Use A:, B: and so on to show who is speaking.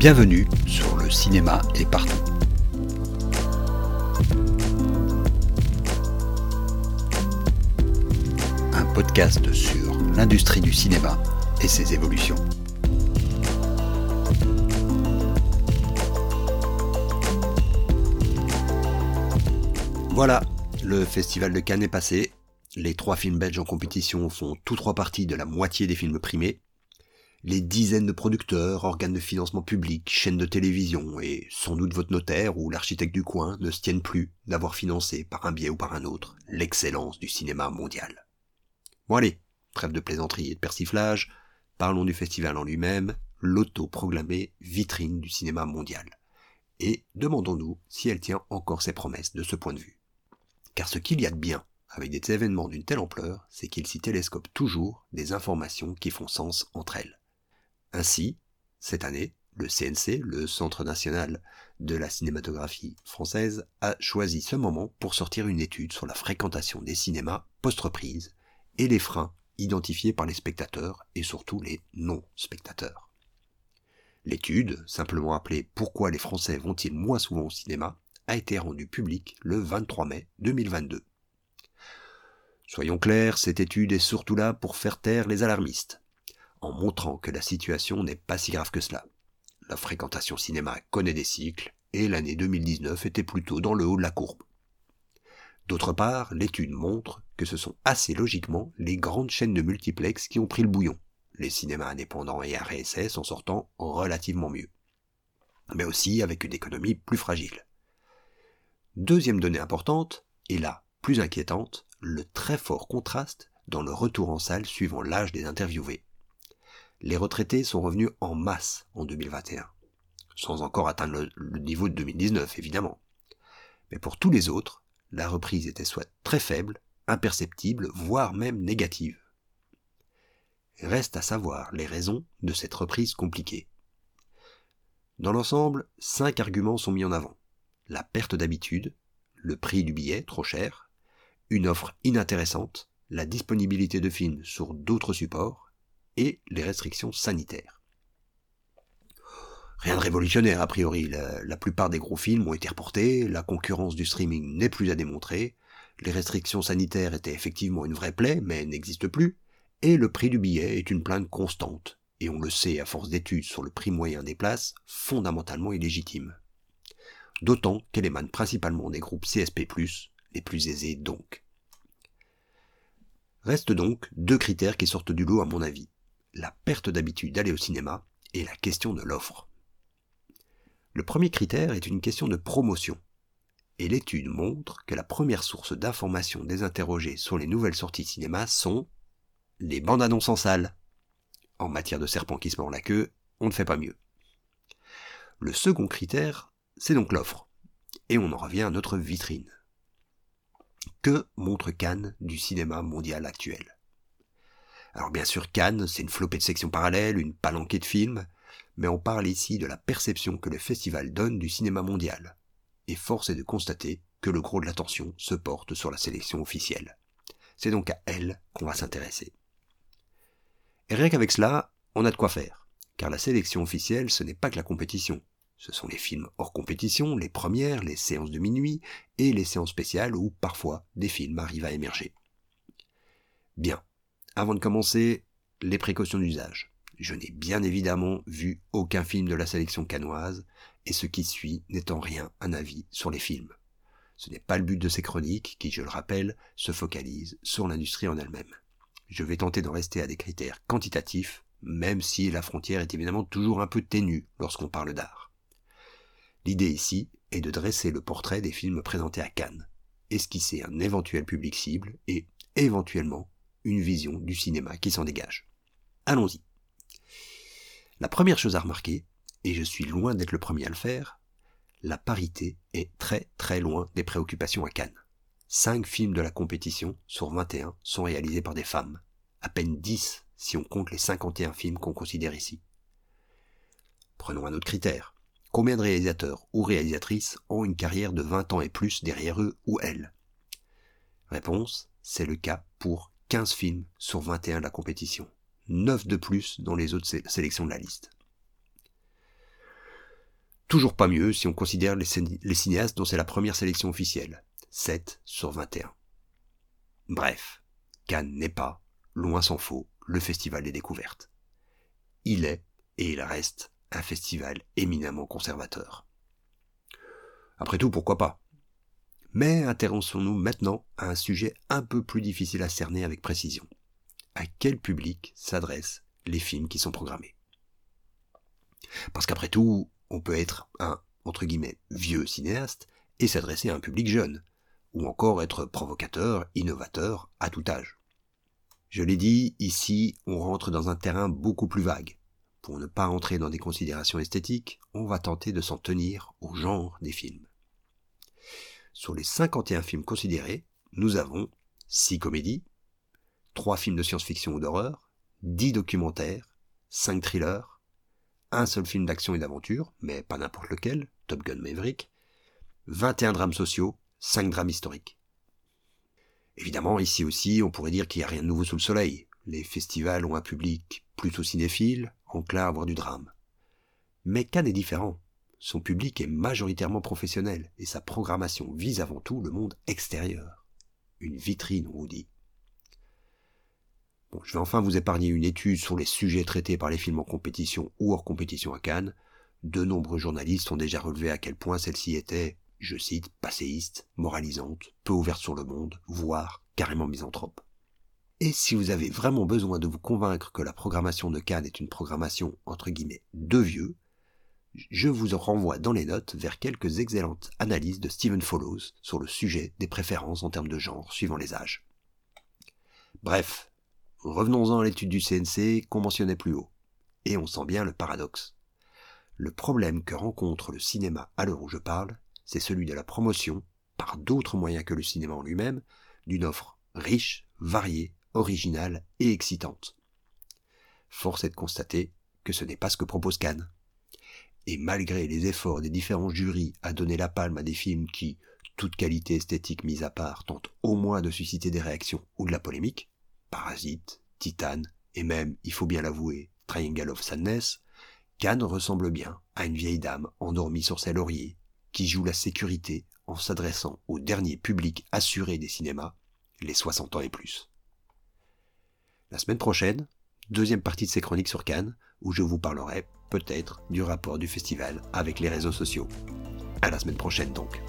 A: Bienvenue sur le cinéma est partout. Un podcast sur l'industrie du cinéma et ses évolutions. Voilà, le festival de Cannes est passé. Les trois films belges en compétition font tous trois parties de la moitié des films primés les dizaines de producteurs, organes de financement public, chaînes de télévision et sans doute votre notaire ou l'architecte du coin ne se tiennent plus d'avoir financé par un biais ou par un autre l'excellence du cinéma mondial. Bon allez, trêve de plaisanterie et de persiflage, parlons du festival en lui-même, l'auto-proclamée vitrine du cinéma mondial. Et demandons-nous si elle tient encore ses promesses de ce point de vue. Car ce qu'il y a de bien avec des événements d'une telle ampleur, c'est qu'il s'y télescope toujours des informations qui font sens entre elles. Ainsi, cette année, le CNC, le Centre national de la cinématographie française, a choisi ce moment pour sortir une étude sur la fréquentation des cinémas post-reprise et les freins identifiés par les spectateurs et surtout les non-spectateurs. L'étude, simplement appelée Pourquoi les Français vont-ils moins souvent au cinéma, a été rendue publique le 23 mai 2022. Soyons clairs, cette étude est surtout là pour faire taire les alarmistes en montrant que la situation n'est pas si grave que cela. La fréquentation cinéma connaît des cycles, et l'année 2019 était plutôt dans le haut de la courbe. D'autre part, l'étude montre que ce sont assez logiquement les grandes chaînes de multiplex qui ont pris le bouillon, les cinémas indépendants et RSS en sortant relativement mieux, mais aussi avec une économie plus fragile. Deuxième donnée importante, et là plus inquiétante, le très fort contraste dans le retour en salle suivant l'âge des interviewés les retraités sont revenus en masse en 2021, sans encore atteindre le, niveau de 2019 évidemment. Mais pour tous les autres, la reprise était soit très faible, imperceptible, voire même négative. Reste à savoir les raisons de cette reprise compliquée. Dans l'ensemble, cinq arguments sont mis en avant. La perte d'habitude, le prix du billet trop cher, une offre inintéressante, la disponibilité de films sur d'autres supports et les restrictions sanitaires. Rien de révolutionnaire a priori, la, plupart des gros films ont été reportés, la concurrence du streaming n'est plus à démontrer, les restrictions sanitaires étaient effectivement une vraie plaie mais n'existent plus, et le prix du billet est une plainte constante, et on le sait à force d'études sur le prix moyen des places, fondamentalement illégitime. D'autant qu'elle émane principalement des groupes CSP+, les plus aisés donc. Restent donc deux critères qui sortent du lot à mon avis la perte d'habitude d'aller au cinéma et la question de l'offre. Le premier critère est une question de promotion. Et l'étude montre que la première source d'information des interrogés sur les nouvelles sorties cinéma sont les bandes annonces en salle. En matière de serpent qui se mord la queue, on ne fait pas mieux. Le second critère, c'est donc l'offre. Et on en revient à notre vitrine. Que montre Cannes du cinéma mondial actuel? Alors bien sûr, Cannes, c'est une flopée de sections parallèles, une palanquée de films, mais on parle ici de la perception que le festival donne du cinéma mondial. Et force est de constater que le gros de l'attention se porte sur la sélection officielle. C'est donc à elle qu'on va s'intéresser. Et rien qu'avec cela, on a de quoi faire, car la sélection officielle, ce n'est pas que la compétition. Ce sont les films hors compétition, les premières, les séances de minuit, et les séances spéciales où parfois des films arrivent à émerger. Bien, avant de commencer, les précautions d'usage. Je n'ai bien évidemment vu aucun film de la sélection canoise, et ce qui suit n'est en rien un avis sur les films. Ce n'est pas le but de ces chroniques, qui, je le rappelle, se focalisent sur l'industrie en elle-même. Je vais tenter d'en rester à des critères quantitatifs, même si la frontière est évidemment toujours un peu ténue lorsqu'on parle d'art. L'idée ici est de dresser le portrait des films présentés à Cannes, esquisser un éventuel public cible et, éventuellement, une vision du cinéma qui s'en dégage. Allons-y. La première chose à remarquer, et je suis loin d'être le premier à le faire, la parité est très très loin des préoccupations à Cannes. Cinq films de la compétition sur 21 sont réalisés par des femmes, à peine 10 si on compte les 51 films qu'on considère ici. Prenons un autre critère. Combien de réalisateurs ou réalisatrices ont une carrière de 20 ans et plus derrière eux ou elles? Réponse, c'est le cas pour 15 films sur 21 de la compétition, 9 de plus dans les autres sélections de la liste. Toujours pas mieux si on considère les, cinéastes dont c'est la première sélection officielle. 7 sur 21. Bref, Cannes n'est pas, loin s'en faut, le festival des découvertes. Il est, et il reste, un festival éminemment conservateur. Après tout, pourquoi pas? Mais intéressons-nous maintenant à un sujet un peu plus difficile à cerner avec précision. À quel public s'adressent les films qui sont programmés? Parce qu'après tout, on peut être un, entre guillemets, vieux cinéaste et s'adresser à un public jeune, ou encore être provocateur, innovateur, à tout âge. Je l'ai dit, ici, on rentre dans un terrain beaucoup plus vague. Pour ne pas entrer dans des considérations esthétiques, on va tenter de s'en tenir au genre des films. Sur les 51 films considérés, nous avons 6 comédies, 3 films de science-fiction ou d'horreur, 10 documentaires, 5 thrillers, un seul film d'action et d'aventure, mais pas n'importe lequel, Top Gun Maverick, 21 drames sociaux, 5 drames historiques. Évidemment, ici aussi, on pourrait dire qu'il n'y a rien de nouveau sous le soleil. Les festivals ont un public plutôt cinéphile, enclin à voir du drame. Mais Cannes est différent? Son public est majoritairement professionnel et sa programmation vise avant tout le monde extérieur. Une vitrine, on vous dit. Bon, je vais enfin vous épargner une étude sur les sujets traités par les films en compétition ou hors compétition à Cannes. De nombreux journalistes ont déjà relevé à quel point celle-ci était, je cite, passéiste, moralisante, peu ouverte sur le monde, voire carrément misanthrope. Et si vous avez vraiment besoin de vous convaincre que la programmation de Cannes est une programmation entre guillemets de vieux, je vous renvoie dans les notes vers quelques excellentes analyses de Stephen Follows sur le sujet des préférences en termes de genre suivant les âges. Bref, revenons-en à l'étude du CNC qu'on mentionnait plus haut. Et on sent bien le paradoxe. Le problème que rencontre le cinéma à l'heure où je parle, c'est celui de la promotion, par d'autres moyens que le cinéma en lui-même, d'une offre riche, variée, originale et excitante. Force est de constater que ce n'est pas ce que propose Cannes. Et malgré les efforts des différents jurys à donner la palme à des films qui, toute qualité esthétique mise à part, tentent au moins de susciter des réactions ou de la polémique, Parasite, Titan, et même, il faut bien l'avouer, Triangle of Sadness, Cannes ressemble bien à une vieille dame endormie sur ses lauriers, qui joue la sécurité en s'adressant au dernier public assuré des cinémas, les 60 ans et plus. La semaine prochaine, deuxième partie de ces chroniques sur Cannes, où je vous parlerai peut-être du rapport du festival avec les réseaux sociaux. À la semaine prochaine donc.